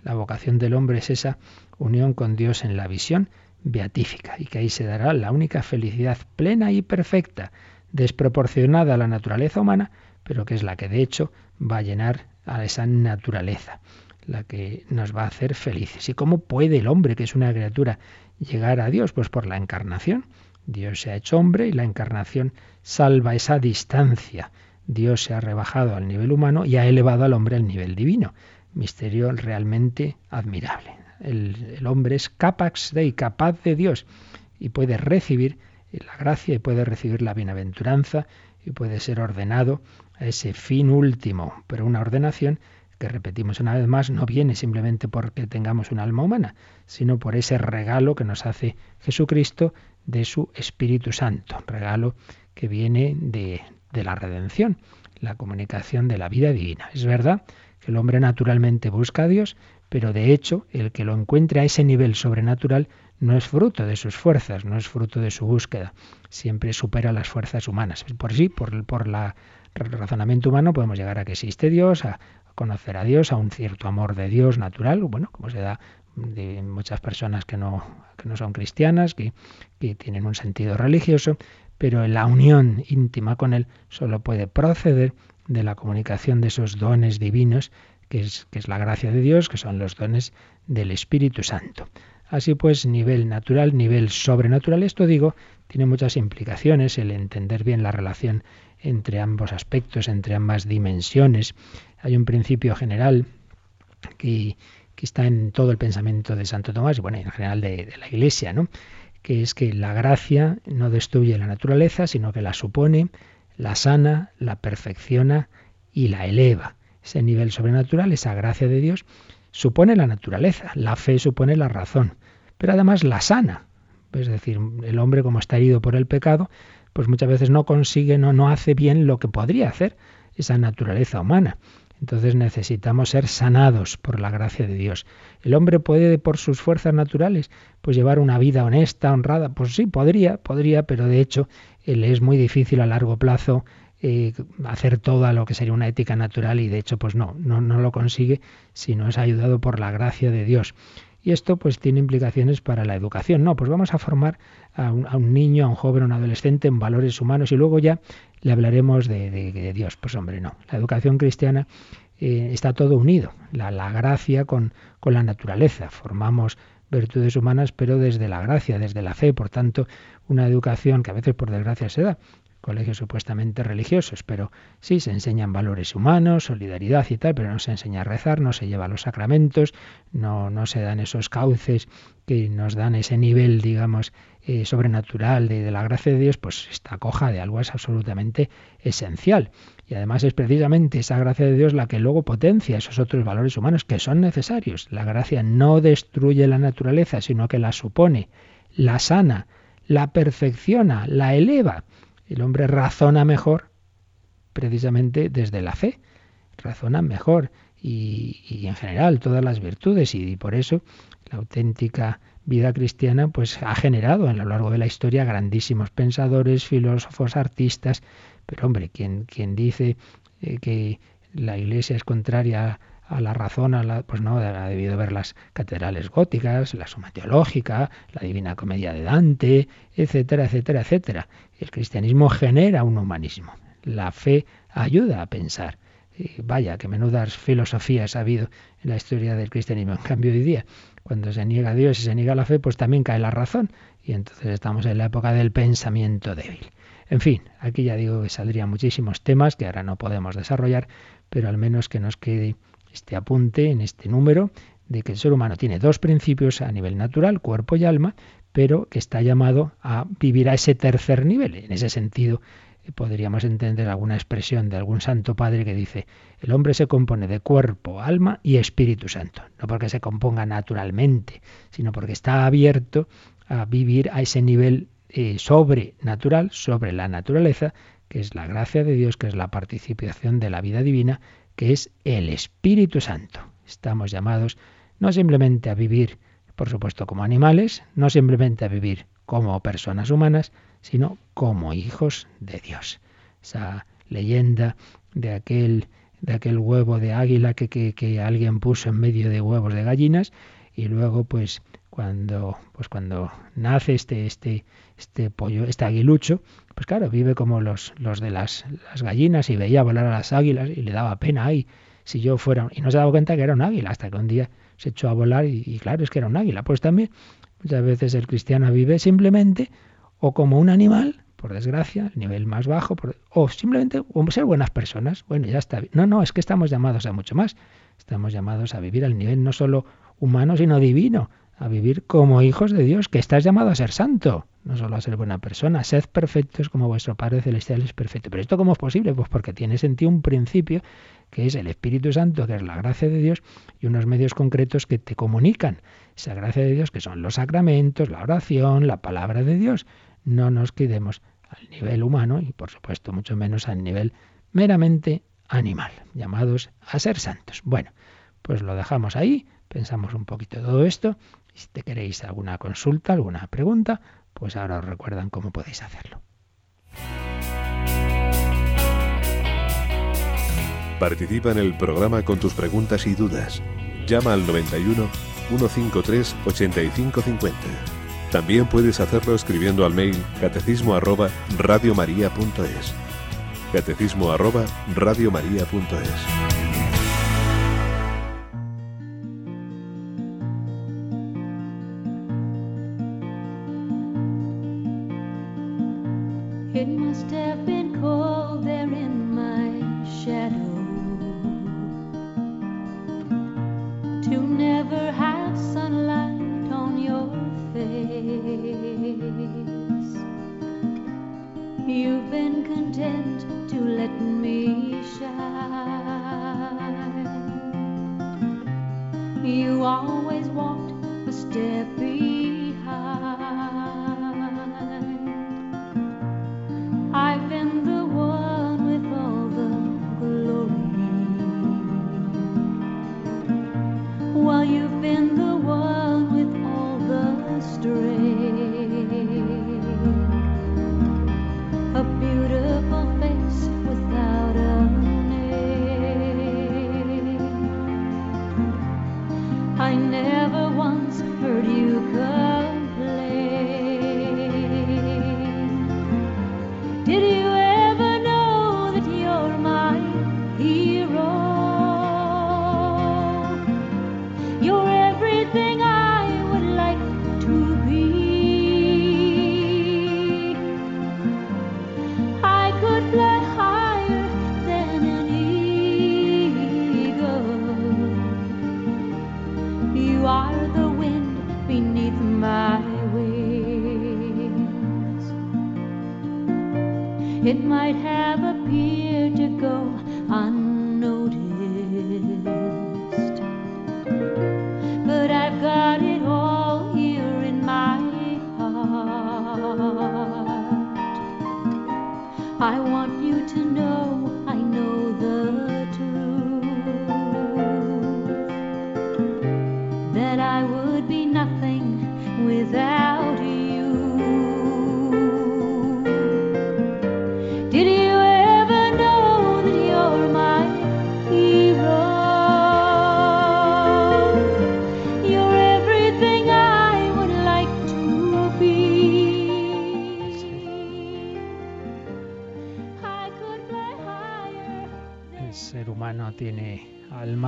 la vocación del hombre es esa unión con Dios en la visión beatífica y que ahí se dará la única felicidad plena y perfecta desproporcionada a la naturaleza humana, pero que es la que de hecho va a llenar a esa naturaleza, la que nos va a hacer felices. ¿Y cómo puede el hombre, que es una criatura, llegar a Dios? Pues por la encarnación. Dios se ha hecho hombre y la encarnación salva esa distancia. Dios se ha rebajado al nivel humano y ha elevado al hombre al nivel divino. Misterio realmente admirable. El, el hombre es capax de y capaz de Dios y puede recibir la gracia y puede recibir la bienaventuranza y puede ser ordenado a ese fin último, pero una ordenación que repetimos una vez más, no viene simplemente porque tengamos un alma humana, sino por ese regalo que nos hace Jesucristo de su Espíritu Santo, regalo que viene de, de la redención, la comunicación de la vida divina. Es verdad que el hombre naturalmente busca a Dios, pero de hecho el que lo encuentre a ese nivel sobrenatural no es fruto de sus fuerzas, no es fruto de su búsqueda, siempre supera las fuerzas humanas. Por sí, por, por la razonamiento humano podemos llegar a que existe Dios, a conocer a Dios, a un cierto amor de Dios natural, bueno, como se da de muchas personas que no, que no son cristianas, que, que tienen un sentido religioso, pero la unión íntima con Él solo puede proceder de la comunicación de esos dones divinos, que es, que es la gracia de Dios, que son los dones del Espíritu Santo. Así pues, nivel natural, nivel sobrenatural, esto digo, tiene muchas implicaciones, el entender bien la relación entre ambos aspectos, entre ambas dimensiones. Hay un principio general que, está en todo el pensamiento de Santo Tomás y bueno, en general de, de la Iglesia, ¿no? que es que la gracia no destruye la naturaleza, sino que la supone, la sana, la perfecciona y la eleva. Ese nivel sobrenatural, esa gracia de Dios, supone la naturaleza, la fe supone la razón, pero además la sana. Es decir, el hombre como está herido por el pecado, pues muchas veces no consigue, no, no hace bien lo que podría hacer esa naturaleza humana. Entonces necesitamos ser sanados por la gracia de Dios. ¿El hombre puede, por sus fuerzas naturales, pues llevar una vida honesta, honrada? Pues sí, podría, podría, pero de hecho le es muy difícil a largo plazo eh, hacer todo lo que sería una ética natural y de hecho pues no, no, no lo consigue si no es ayudado por la gracia de Dios. Y esto pues tiene implicaciones para la educación. No, pues vamos a formar a un, niño, a un joven, a un adolescente en valores humanos y luego ya le hablaremos de, Dios. Pues hombre, no. La educación cristiana eh, está todo unido. La, la gracia con, con la naturaleza. Formamos virtudes humanas, pero desde la gracia, desde la fe. Por tanto, una educación que a veces por desgracia se da colegios supuestamente religiosos, pero sí se enseñan valores humanos, solidaridad y tal, pero no se enseña a rezar, no se lleva los sacramentos, no, no se dan esos cauces que nos dan ese nivel, digamos, eh, sobrenatural de, de, la gracia de Dios, pues esta coja de algo es absolutamente esencial. Y además es precisamente esa gracia de Dios la que luego potencia esos otros valores humanos que son necesarios. La gracia no destruye la naturaleza, sino que la supone, la sana, la perfecciona, la eleva. El hombre razona mejor precisamente desde la fe, razona mejor y, en general todas las virtudes y, por eso la auténtica vida cristiana pues ha generado a lo largo de la historia grandísimos pensadores, filósofos, artistas, pero hombre, quien, dice eh, que la Iglesia es contraria a la razón, a la, pues no, ha debido ver las catedrales góticas, la suma teológica, la divina comedia de Dante, etcétera, etcétera, etcétera. El cristianismo genera un humanismo. La fe ayuda a pensar. vaya, que menudas filosofías ha habido en la historia del cristianismo. En cambio, hoy día, cuando se niega a Dios y se niega la fe, pues también cae la razón. Y entonces estamos en la época del pensamiento débil. En fin, aquí ya digo que saldrían muchísimos temas que ahora no podemos desarrollar, pero al menos que nos quede este apunte en este número de que el ser humano tiene dos principios a nivel natural, cuerpo y alma, pero que está llamado a vivir a ese tercer nivel. En ese sentido, eh, podríamos entender alguna expresión de algún santo padre que dice, el hombre se compone de cuerpo, alma y Espíritu Santo, no porque se componga naturalmente, sino porque está abierto a vivir a ese nivel eh, sobrenatural, sobre la naturaleza, que es la gracia de Dios, que es la participación de la vida divina, que es el Espíritu Santo. Estamos llamados no simplemente a vivir, por supuesto, como animales, no simplemente a vivir como personas humanas, sino como hijos de Dios. Esa leyenda de aquel, de aquel huevo de águila que, que, que alguien puso en medio de huevos de gallinas y luego pues cuando pues cuando nace este este este pollo este aguilucho pues claro vive como los los de las, las gallinas y veía volar a las águilas y le daba pena ahí si yo fuera y no se daba cuenta que era un águila hasta que un día se echó a volar y, claro es que era un águila pues también muchas veces el cristiano vive simplemente o como un animal por desgracia, el nivel más bajo, o simplemente ser buenas personas. Bueno, ya está. No, no, es que estamos llamados a mucho más. Estamos llamados a vivir al nivel no solo humano, sino divino, a vivir como hijos de Dios, que estás llamado a ser santo, no solo a ser buena persona, sed perfectos como vuestro Padre Celestial es perfecto. Pero esto cómo es posible? Pues porque tiene sentido un principio que es el Espíritu Santo, que es la gracia de Dios, y unos medios concretos que te comunican esa gracia de Dios, que son los sacramentos, la oración, la palabra de Dios. No nos quedemos al nivel humano y por supuesto mucho menos al nivel meramente animal, llamados a ser santos. Bueno, pues lo dejamos ahí pensamos un poquito todo esto. Si te queréis alguna consulta, alguna pregunta, pues ahora os recuerdan cómo podéis hacerlo. Participa en el programa con tus preguntas y dudas. Llama al 91 153 8550. También puedes hacerlo escribiendo al mail catecismo arroba radiomaria.es. Catecismo arroba radiomaria.es.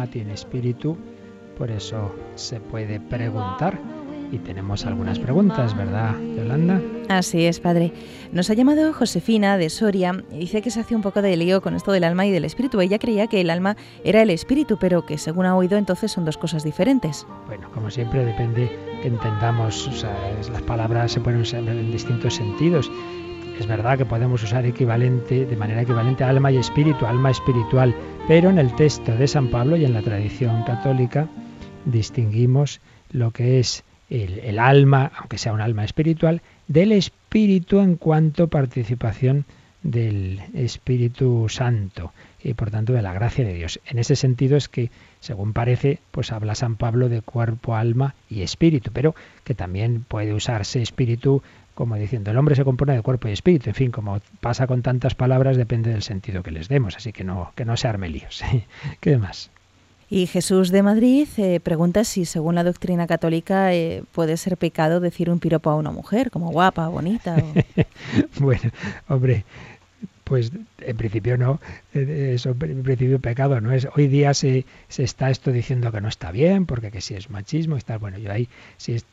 tiene espíritu, por eso se puede preguntar. Y tenemos algunas preguntas, ¿verdad, Yolanda? Así es, padre. Nos ha llamado Josefina de Soria y dice que se hace un poco de lío con esto del alma y del espíritu. Ella creía que el alma era el espíritu, pero que según ha oído entonces son dos cosas diferentes. Bueno, como siempre depende que entendamos, o sea, las palabras se pueden usar en distintos sentidos. Es verdad que podemos usar equivalente, de manera equivalente alma y espíritu, alma espiritual, pero en el texto de San Pablo y en la tradición católica distinguimos lo que es el, el alma, aunque sea un alma espiritual, del espíritu en cuanto participación del Espíritu Santo y por tanto de la gracia de Dios. En ese sentido es que, según parece, pues habla San Pablo de cuerpo, alma y espíritu, pero que también puede usarse espíritu como diciendo, el hombre se compone de cuerpo y espíritu. En fin, como pasa con tantas palabras, depende del sentido que les demos, así que no, que no se arme líos. <laughs> ¿Qué más? Y Jesús de Madrid eh, pregunta si, según la doctrina católica, eh, puede ser pecado decir un piropo a una mujer, como guapa, bonita. <laughs> bueno, hombre, pues en principio no, eh, eso en principio pecado no es. Hoy día se, se está esto diciendo que no está bien, porque que si es machismo y tal, bueno, yo ahí, si es,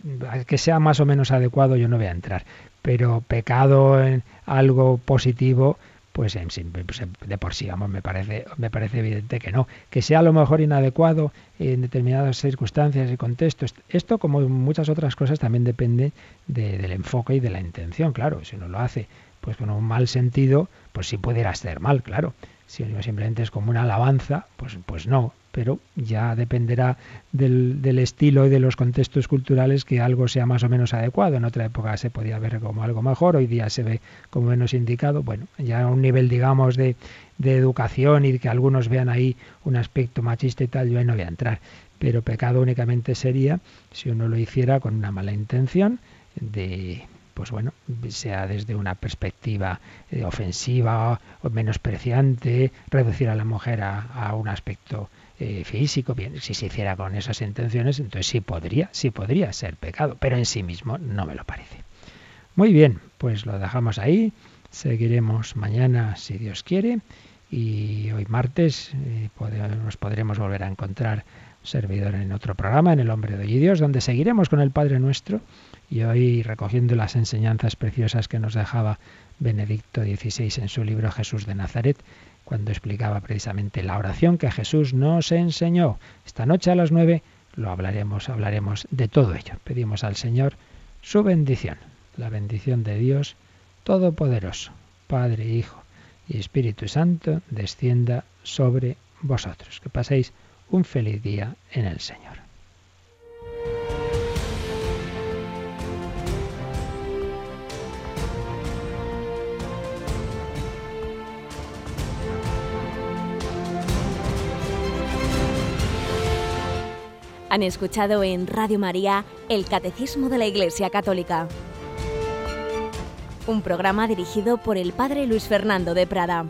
que sea más o menos adecuado, yo no voy a entrar. Pero pecado en algo positivo, pues, en, pues de por sí, vamos, me parece, me parece evidente que no. Que sea a lo mejor inadecuado en determinadas circunstancias y contextos. Esto, como muchas otras cosas, también depende del enfoque y de la intención, claro. Si uno lo hace pues con un mal sentido, pues sí pudiera ser mal, claro. Si simplemente es como una alabanza, pues, pues no, pero ya dependerá del, del, estilo y de los contextos culturales que algo sea más o menos adecuado. En otra época se podía ver como algo mejor, hoy día se ve como menos indicado. Bueno, ya a un nivel, digamos, de, de educación y que algunos vean ahí un aspecto machista y tal, yo ahí no voy a entrar. pero pecado únicamente sería si uno lo hiciera con una mala intención de pues bueno, sea desde una perspectiva eh, ofensiva o menospreciante, reducir a la mujer a, un aspecto eh, físico, bien, si se hiciera con esas intenciones, entonces sí podría, sí podría ser pecado, pero en sí mismo no me lo parece. Muy bien, pues lo dejamos ahí, seguiremos mañana si Dios quiere y hoy martes eh, nos podremos volver a encontrar servidor en otro programa, en El Hombre de Hoy Dios, donde seguiremos con el Padre Nuestro y hoy recogiendo las enseñanzas preciosas que nos dejaba Benedicto XVI en su libro Jesús de Nazaret, cuando explicaba precisamente la oración que Jesús nos enseñó. Esta noche a las nueve lo hablaremos, hablaremos de todo ello. Pedimos al Señor su bendición, la bendición de Dios Todopoderoso, Padre, Hijo y Espíritu Santo, descienda sobre vosotros. Que paséis un feliz día en el Señor. Han escuchado en Radio María el Catecismo de la Iglesia Católica, un programa dirigido por el Padre Luis Fernando de Prada.